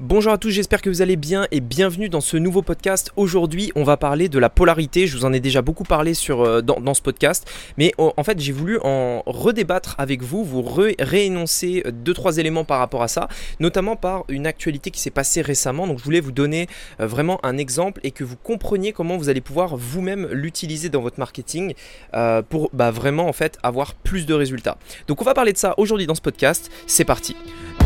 Bonjour à tous, j'espère que vous allez bien et bienvenue dans ce nouveau podcast. Aujourd'hui, on va parler de la polarité. Je vous en ai déjà beaucoup parlé euh, dans, ce podcast, mais en fait, j'ai voulu en redébattre avec vous, vous réénoncer deux trois éléments par rapport à ça, notamment par une actualité qui s'est passée récemment. Donc, je voulais vous donner euh, vraiment un exemple et que vous compreniez comment vous allez pouvoir vous-même l'utiliser dans votre marketing euh, pour bah, vraiment en fait avoir plus de résultats. Donc, on va parler de ça aujourd'hui dans ce podcast. C'est parti.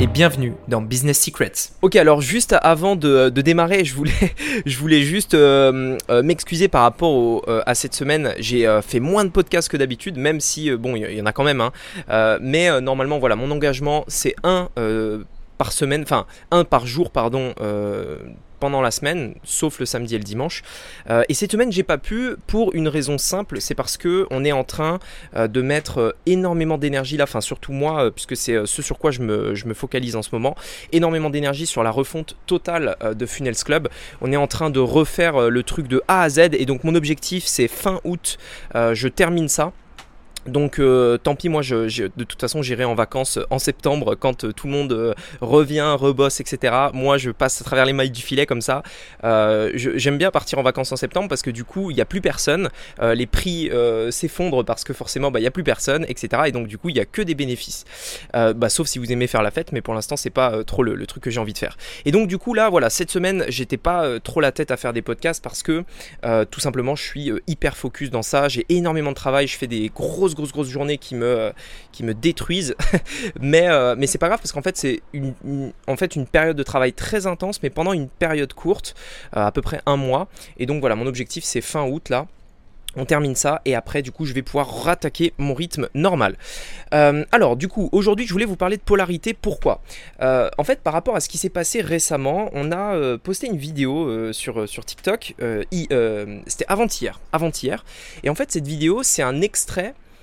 et bienvenue dans Business Secrets. Ok, alors juste avant de, démarrer, je voulais, je voulais juste euh, euh, m'excuser par rapport euh, à cette semaine. J'ai fait moins de podcasts que d'habitude, même si, bon, il y, en a quand même, hein. mais normalement, voilà, mon engagement, c'est un par semaine, enfin un par jour, pardon, pendant la semaine, sauf le samedi et le dimanche. Euh, et cette semaine, j'ai pas pu pour une raison simple, c'est parce que on est en train euh, de mettre euh, énormément d'énergie là, enfin surtout moi, puisque c'est ce sur quoi je me, je me, focalise en ce moment, énormément d'énergie sur la refonte totale de Funnels Club. On est en train de refaire le truc de A à Z, et donc mon objectif c'est fin août, je termine ça. Donc euh, tant pis, moi je, de toute façon j'irai en vacances en septembre quand euh, tout le monde euh, revient, rebosse, etc. Moi je passe à travers les mailles du filet comme ça. J'aime bien partir en vacances en septembre parce que du coup il n'y a plus personne, les prix s'effondrent parce que forcément bah, il n'y a plus personne, etc. Et donc du coup il n'y a que des bénéfices. Bah, sauf si vous aimez faire la fête, mais pour l'instant c'est pas trop le, truc que j'ai envie de faire. Et donc du coup là voilà, cette semaine j'étais pas trop la tête à faire des podcasts parce que tout simplement je suis hyper focus dans ça, j'ai énormément de travail, je fais des grosses grosses, grosses, journées qui me, qui me détruisent. mais euh, mais c'est pas grave parce qu'en fait, c'est une, en fait une période de travail très intense, mais pendant une période courte, euh, à peu près un mois. Et donc voilà, mon objectif c'est fin août là. On termine ça et après du coup je vais pouvoir rattaquer mon rythme normal. Euh, alors du coup aujourd'hui je voulais vous parler de polarité. Pourquoi? En fait par rapport à ce qui s'est passé récemment, on a posté une vidéo sur, sur TikTok. C'était avant-hier. Avant-hier. Et en fait cette vidéo c'est un extrait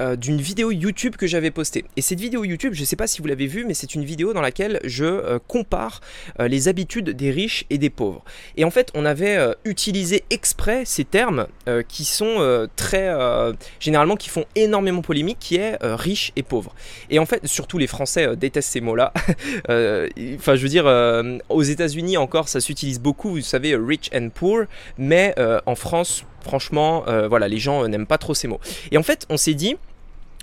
euh, d'une vidéo YouTube que j'avais postée. Et cette vidéo YouTube, je ne sais pas si vous l'avez vue, mais c'est une vidéo dans laquelle je euh, compare euh, les habitudes des riches et des pauvres. Et en fait, on avait utilisé exprès ces termes qui sont très généralement qui font énormément polémique, qui est riche et pauvre. Et en fait, surtout les Français détestent ces mots-là. Enfin, je veux dire, aux États-Unis encore, ça s'utilise beaucoup. Vous savez, rich and poor, mais en France, franchement, voilà, les gens n'aiment pas trop ces mots. Et en fait, on s'est dit,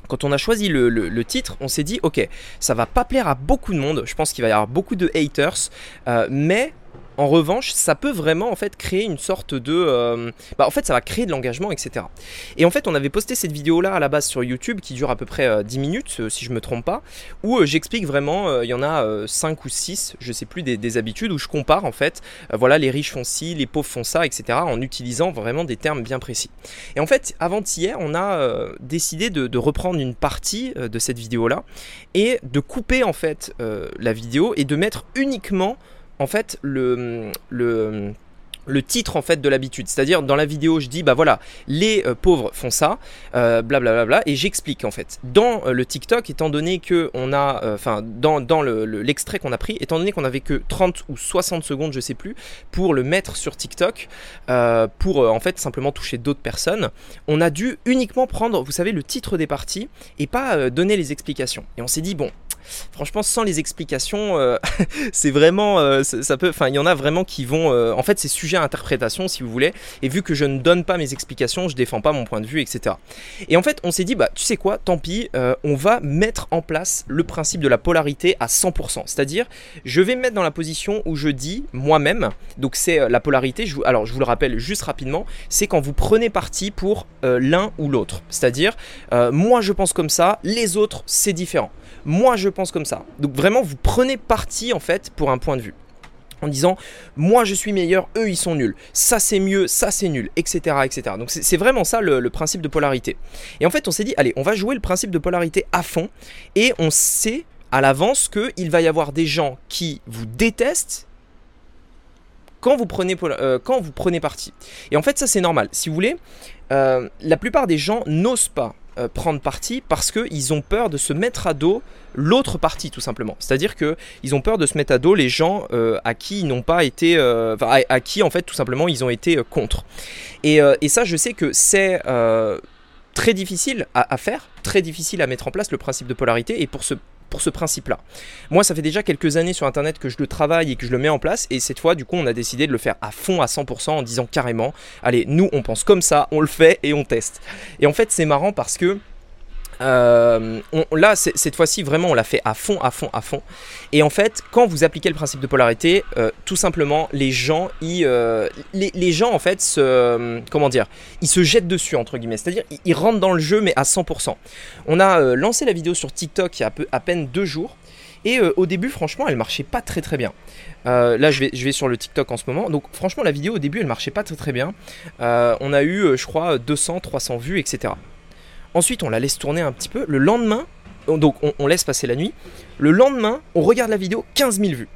quand on a choisi le, titre, on s'est dit, ok, ça va pas plaire à beaucoup de monde. Je pense qu'il va y avoir beaucoup de haters, euh, mais en revanche, ça peut vraiment en fait créer une sorte de, euh, bah en fait, ça va créer de l'engagement, etc. Et en fait, on avait posté cette vidéo là à la base sur YouTube qui dure à peu près 10 euh, minutes, euh, si je me trompe pas, où j'explique vraiment, il y en a 5 ou 6, je sais plus, des, habitudes où je compare en fait, voilà, les riches font ci, les pauvres font ça, etc. En utilisant vraiment des termes bien précis. Et en fait, avant-hier, on a décidé de, reprendre une partie de cette vidéo là et de couper en fait la vidéo et de mettre uniquement en fait, le, le le titre en fait de l'habitude. C'est-à-dire dans la vidéo, je dis bah voilà, les euh, pauvres font ça, blablabla, euh, et j'explique en fait. Dans euh, le TikTok, étant donné que on a, enfin dans, dans l'extrait qu'on a pris, étant donné qu'on avait que 30 ou 60 secondes, je sais plus, pour le mettre sur TikTok, pour en fait simplement toucher d'autres personnes, on a dû uniquement prendre, vous savez, le titre des parties et pas donner les explications. Et on s'est dit bon, franchement, sans les explications, euh, c'est vraiment, euh, ça peut, enfin, il y en a vraiment qui vont, euh, en fait, c'est sujet à interprétation, si vous voulez. Et vu que je ne donne pas mes explications, je défends pas mon point de vue, etc. Et en fait, on s'est dit, bah, tu sais quoi, tant pis, on va mettre en place le principe de la polarité à 100%. C'est-à-dire, je vais me mettre dans la position où je dis moi-même, donc c'est la polarité. Alors, je vous le rappelle juste rapidement, c'est quand vous prenez parti pour l'un ou l'autre. C'est-à-dire, moi, je pense comme ça, les autres, c'est différent. Moi, je comme ça. Donc vraiment, vous prenez parti en fait pour un point de vue en disant moi je suis meilleur, eux ils sont nuls, ça c'est mieux, ça c'est nul, etc. etc. Donc c'est vraiment ça le, principe de polarité. Et en fait on s'est dit allez on va jouer le principe de polarité à fond et on sait à l'avance qu'il va y avoir des gens qui vous détestent quand vous prenez, euh, quand vous prenez parti. Et en fait ça c'est normal. Si vous voulez, euh, la plupart des gens n'osent pas euh, prendre parti parce qu'ils ont peur de se mettre à dos l'autre partie tout simplement. C'est-à-dire qu'ils ont peur de se mettre à dos les gens euh, à qui ils n'ont pas été, à, qui en fait tout simplement ils ont été contre. Et, ça, je sais que c'est très difficile à, à, faire, très difficile à mettre en place le principe de polarité. Et pour ce ce principe-là. Moi, ça fait déjà quelques années sur Internet que je le travaille et que je le mets en place, et cette fois, du coup, on a décidé de le faire à fond, à 100%, en disant carrément, allez, nous, on pense comme ça, on le fait et on teste. Et en fait, c'est marrant parce que euh, là, cette fois-ci, vraiment, on l'a fait à fond, à fond, à fond. Et en fait, quand vous appliquez le principe de polarité, euh, tout simplement, les gens, ils, euh, les, gens, en fait, se, comment dire, ils se jettent dessus entre guillemets. C'est-à-dire, ils, rentrent dans le jeu, mais à 100%. On a lancé la vidéo sur TikTok il y a à peine deux jours. Et au début, franchement, elle marchait pas très très bien. là, je vais, je vais sur le TikTok en ce moment. Donc, franchement, la vidéo au début, elle marchait pas très très bien. on a eu, je crois, 200, 300 vues, etc. Ensuite, on la laisse tourner un petit peu. Le lendemain, donc on, laisse passer la nuit. Le lendemain, on regarde la vidéo, 15 000 vues.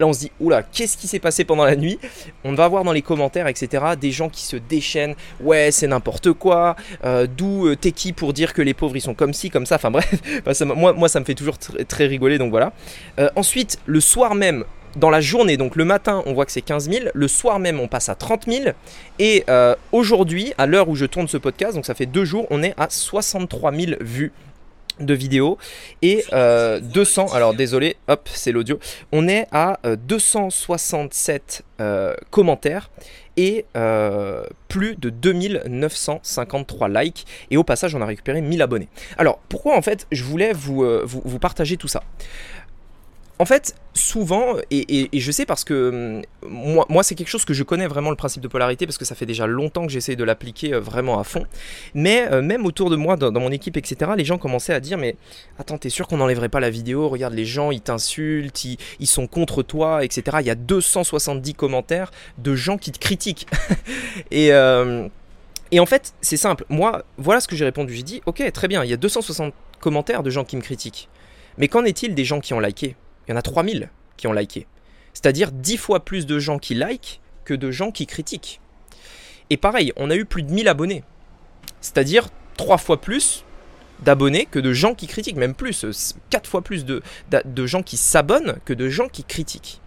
Là, on se dit, oula, qu'est-ce qui s'est passé pendant la nuit? On va voir dans les commentaires, etc., des gens qui se déchaînent. Ouais, c'est n'importe quoi. Euh, d'où euh, pour dire que les pauvres, ils sont comme ci, comme ça? Enfin bref, moi, moi, ça me fait toujours très rigoler, donc voilà. Euh, ensuite, le soir même, dans la journée, donc le matin, on voit que c'est 15 000. Le soir même, on passe à 30 000. Et euh, aujourd'hui, à l'heure où je tourne ce podcast, donc ça fait deux jours, on est à 63 000 vues de vidéos et 200 euh, alors désolé hop c'est l'audio on est à 267 euh, commentaires et plus de 2953 likes et au passage on a récupéré 1000 abonnés alors pourquoi en fait je voulais vous partager tout ça? En fait, souvent, et, je sais parce que hum, moi, c'est quelque chose que je connais vraiment le principe de polarité parce que ça fait déjà longtemps que j'essaie de l'appliquer euh, vraiment à fond. Mais euh, même autour de moi, dans, mon équipe, etc., les gens commençaient à dire Mais attends, t'es sûr qu'on n'enlèverait pas la vidéo? Regarde, les gens, ils t'insultent, ils, sont contre toi, etc. Il y a 270 commentaires de gens qui te critiquent. Euh, et en fait, c'est simple. Moi, voilà ce que j'ai répondu. J'ai dit, ok, très bien, il y a 260 commentaires de gens qui me critiquent. Mais qu'en est-il des gens qui ont liké? Il y en a 3000 qui ont liké. C'est-à-dire 10 fois plus de gens qui likent que de gens qui critiquent. Et pareil, on a eu plus de 1000 abonnés. C'est-à-dire 3 fois plus d'abonnés que de gens qui critiquent, même plus, 4 fois plus de, de gens qui s'abonnent que de gens qui critiquent.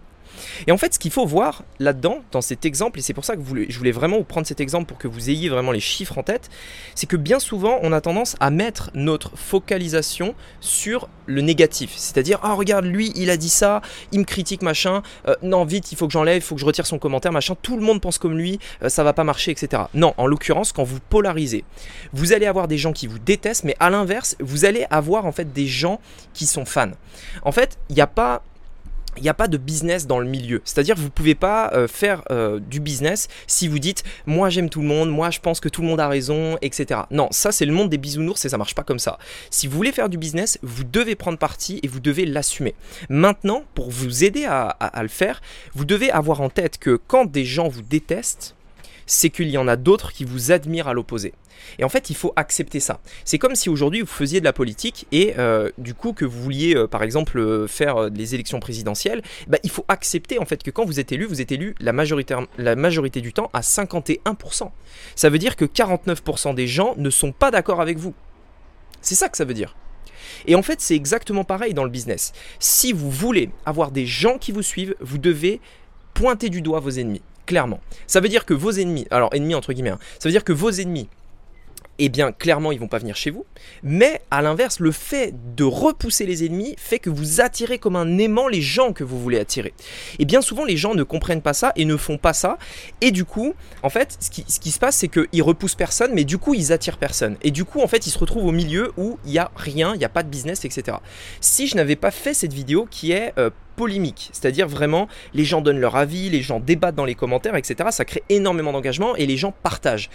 Et en fait, ce qu'il faut voir là-dedans, dans cet exemple, et c'est pour ça que je voulais vraiment vous prendre cet exemple pour que vous ayez vraiment les chiffres en tête, c'est que bien souvent, on a tendance à mettre notre focalisation sur le négatif. C'est-à-dire, ah regarde, lui, il a dit ça, il me critique, machin, euh, non, vite, il faut que j'enlève, il faut que je retire son commentaire, machin, tout le monde pense comme lui, euh, ça va pas marcher, etc. Non, en l'occurrence, quand vous polarisez, vous allez avoir des gens qui vous détestent, mais à l'inverse, vous allez avoir en fait des gens qui sont fans. En fait, il n'y a pas il n'y a pas de business dans le milieu. C'est-à-dire vous ne pouvez pas euh, faire euh, du business si vous dites moi j'aime tout le monde, moi je pense que tout le monde a raison, etc. Non, ça c'est le monde des bisounours et ça marche pas comme ça. Si vous voulez faire du business, vous devez prendre parti et vous devez l'assumer. Maintenant, pour vous aider à le faire, vous devez avoir en tête que quand des gens vous détestent, c'est qu'il y en a d'autres qui vous admirent à l'opposé. Et en fait, il faut accepter ça. C'est comme si aujourd'hui vous faisiez de la politique et euh, du coup que vous vouliez euh, par exemple euh, faire des élections présidentielles, bah, il faut accepter en fait que quand vous êtes élu, vous êtes élu la majorité, la majorité du temps à 51%. Ça veut dire que 49% des gens ne sont pas d'accord avec vous. C'est ça que ça veut dire. Et en fait, c'est exactement pareil dans le business. Si vous voulez avoir des gens qui vous suivent, vous devez pointer du doigt vos ennemis clairement. Ça veut dire que vos ennemis, alors ennemis entre guillemets, hein, ça veut dire que vos ennemis, eh bien clairement ils vont pas venir chez vous. Mais à l'inverse, le fait de repousser les ennemis fait que vous attirez comme un aimant les gens que vous voulez attirer. Et bien souvent les gens ne comprennent pas ça et ne font pas ça. Et du coup, en fait, ce qui, se passe, c'est qu'ils repoussent personne, mais du coup ils attirent personne. Et du coup, en fait, ils se retrouvent au milieu où il n'y a rien, il n'y a pas de business, etc. Si je n'avais pas fait cette vidéo qui est euh, polémique, c'est-à-dire vraiment les gens donnent leur avis, les gens débattent dans les commentaires, etc. Ça crée énormément d'engagement et les gens partagent.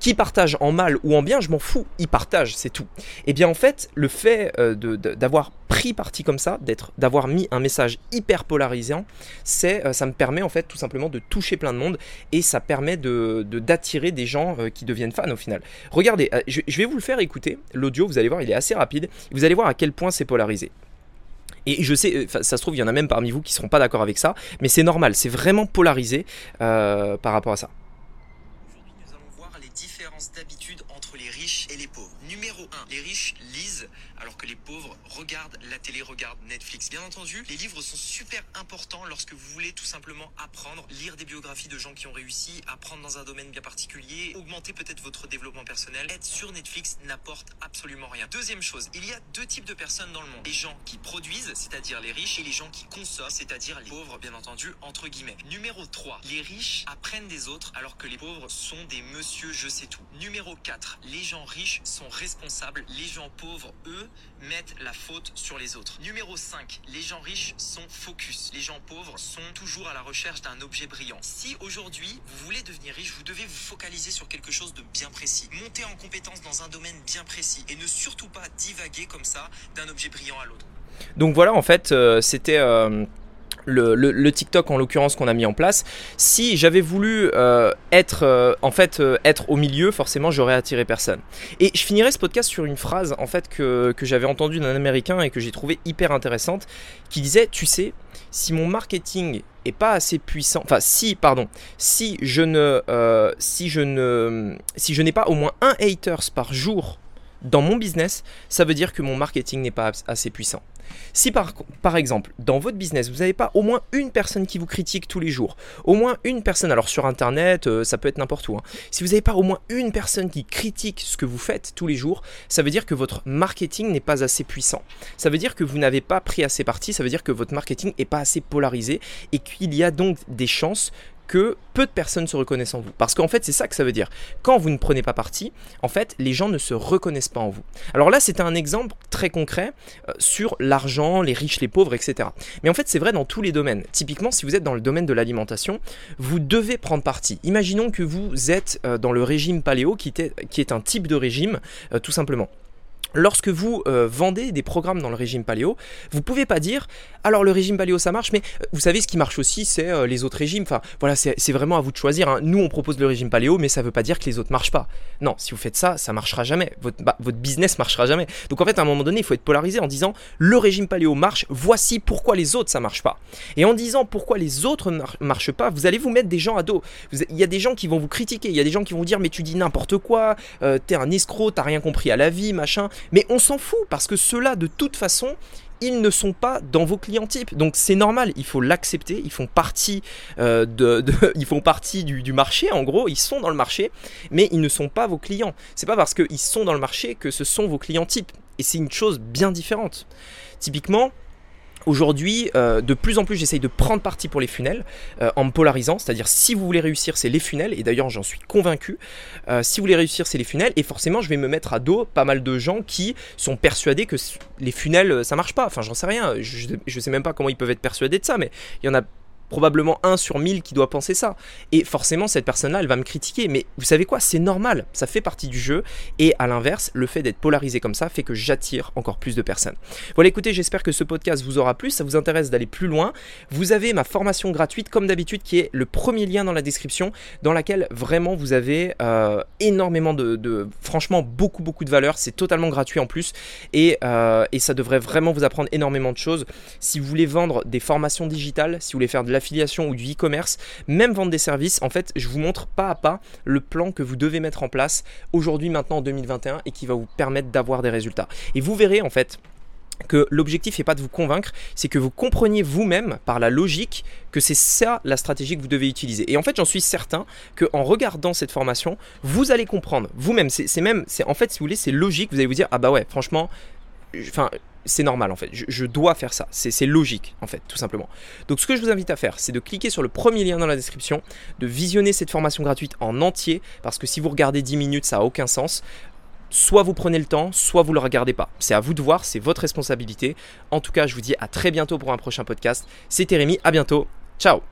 Qui partagent en mal ou en bien, je m'en fous, ils partagent, c'est tout. Et eh bien en fait, le fait euh, d'avoir pris parti comme ça, d'être, d'avoir mis un message hyper polarisant, c'est, euh, ça me permet en fait tout simplement de toucher plein de monde et ça permet de, d'attirer des gens euh, qui deviennent fans au final. Regardez, je, vais vous le faire écouter, l'audio, vous allez voir, il est assez rapide, vous allez voir à quel point c'est polarisé. Et je sais, ça se trouve, il y en a même parmi vous qui ne seront pas d'accord avec ça, mais c'est normal, c'est vraiment polarisé par rapport à ça. D'habitude les riches et les pauvres. Numéro 1, les riches lisent alors que les pauvres regardent la télé, regardent Netflix. Bien entendu, les livres sont super importants lorsque vous voulez tout simplement apprendre, lire des biographies de gens qui ont réussi, apprendre dans un domaine bien particulier, augmenter peut-être votre développement personnel. Être sur Netflix n'apporte absolument rien. Deuxième chose, il y a deux types de personnes dans le monde. Les gens qui produisent, c'est-à-dire les riches, et les gens qui consomment, c'est-à-dire les pauvres, bien entendu, entre guillemets. Numéro 3, les riches apprennent des autres alors que les pauvres sont des monsieur je sais tout. Numéro 4, les gens riches sont responsables, les gens pauvres, eux, mettent la faute sur les autres. Numéro 5, les gens riches sont focus, les gens pauvres sont toujours à la recherche d'un objet brillant. Si aujourd'hui vous voulez devenir riche, vous devez vous focaliser sur quelque chose de bien précis, monter en compétence dans un domaine bien précis et ne surtout pas divaguer comme ça d'un objet brillant à l'autre. Donc voilà, en fait, euh, c'était... Euh, le, TikTok en l'occurrence qu'on a mis en place. Si j'avais voulu euh, être euh, en fait euh, être au milieu, forcément j'aurais attiré personne. Et je finirai ce podcast sur une phrase en fait que, que j'avais entendue d'un américain et que j'ai trouvé hyper intéressante, qui disait tu sais si mon marketing est pas assez puissant, enfin si pardon, si je ne si je ne si je n'ai pas au moins un haters par jour dans mon business, ça veut dire que mon marketing n'est pas assez puissant. Si par, exemple, dans votre business, vous n'avez pas au moins une personne qui vous critique tous les jours, au moins une personne, alors sur Internet, euh, ça peut être n'importe où, hein. si vous n'avez pas au moins une personne qui critique ce que vous faites tous les jours, ça veut dire que votre marketing n'est pas assez puissant. Ça veut dire que vous n'avez pas pris assez parti, ça veut dire que votre marketing n'est pas assez polarisé et qu'il y a donc des chances que peu de personnes se reconnaissent en vous. Parce qu'en fait, c'est ça que ça veut dire. Quand vous ne prenez pas parti, en fait, les gens ne se reconnaissent pas en vous. Alors là, c'était un exemple très concret euh, sur l'argent, les riches, les pauvres, etc. Mais en fait, c'est vrai dans tous les domaines. Typiquement, si vous êtes dans le domaine de l'alimentation, vous devez prendre parti. Imaginons que vous êtes euh, dans le régime paléo, qui, est un type de régime, euh, tout simplement. Lorsque vous euh, vendez des programmes dans le régime paléo, vous pouvez pas dire alors le régime paléo ça marche, mais euh, vous savez ce qui marche aussi c'est euh, les autres régimes. Enfin voilà, c'est vraiment à vous de choisir. Hein. Nous on propose le régime paléo, mais ça veut pas dire que les autres marchent pas. Non, si vous faites ça, ça marchera jamais. Votre, bah, votre business marchera jamais. Donc en fait à un moment donné, il faut être polarisé en disant le régime paléo marche, voici pourquoi les autres ça marche pas. Et en disant pourquoi les autres ne marchent pas, vous allez vous mettre des gens à dos. Il y a des gens qui vont vous critiquer, il y a des gens qui vont dire mais tu dis n'importe quoi, t'es un escroc, t'as rien compris à la vie, machin. Mais on s'en fout parce que ceux-là, de toute façon, ils ne sont pas dans vos clients types. Donc c'est normal, il faut l'accepter. Ils font partie, euh, de, ils font partie du, marché, en gros, ils sont dans le marché, mais ils ne sont pas vos clients. C'est pas parce qu'ils sont dans le marché que ce sont vos clients types. Et c'est une chose bien différente. Typiquement, Aujourd'hui, euh, de plus en plus, j'essaye de prendre parti pour les funnels euh, en me polarisant. C'est-à-dire, si vous voulez réussir, c'est les funnels. Et d'ailleurs, j'en suis convaincu. Euh, si vous voulez réussir, c'est les funnels. Et forcément, je vais me mettre à dos pas mal de gens qui sont persuadés que les funnels, ça marche pas. Enfin, j'en sais rien. Je, je sais même pas comment ils peuvent être persuadés de ça. Mais il y en a probablement un sur mille qui doit penser ça. Et forcément, cette personne-là, elle va me critiquer. Mais vous savez quoi? C'est normal. Ça fait partie du jeu. Et à l'inverse, le fait d'être polarisé comme ça fait que j'attire encore plus de personnes. Voilà, écoutez, j'espère que ce podcast vous aura plu. Ça vous intéresse d'aller plus loin. Vous avez ma formation gratuite, comme d'habitude, qui est le premier lien dans la description, dans laquelle vraiment vous avez euh, énormément de, Franchement, beaucoup, beaucoup de valeur. C'est totalement gratuit en plus. Et, euh, et ça devrait vraiment vous apprendre énormément de choses. Si vous voulez vendre des formations digitales, si vous voulez faire de la affiliation ou du e-commerce, même vendre des services, en fait, je vous montre pas à pas le plan que vous devez mettre en place aujourd'hui, maintenant en 2021 et qui va vous permettre d'avoir des résultats. Et vous verrez en fait que l'objectif n'est pas de vous convaincre, c'est que vous compreniez vous-même par la logique que c'est ça la stratégie que vous devez utiliser. Et en fait, j'en suis certain qu'en regardant cette formation, vous allez comprendre vous-même. C'est même, c'est en fait, si vous voulez, c'est logique. Vous allez vous dire ah bah ouais, franchement, enfin, c'est normal en fait. Je, dois faire ça. C'est logique en fait, tout simplement. Donc ce que je vous invite à faire, c'est de cliquer sur le premier lien dans la description, de visionner cette formation gratuite en entier, parce que si vous regardez 10 minutes, ça n'a aucun sens. Soit vous prenez le temps, soit vous ne le regardez pas. C'est à vous de voir, c'est votre responsabilité. En tout cas, je vous dis à très bientôt pour un prochain podcast. C'était Rémi, à bientôt. Ciao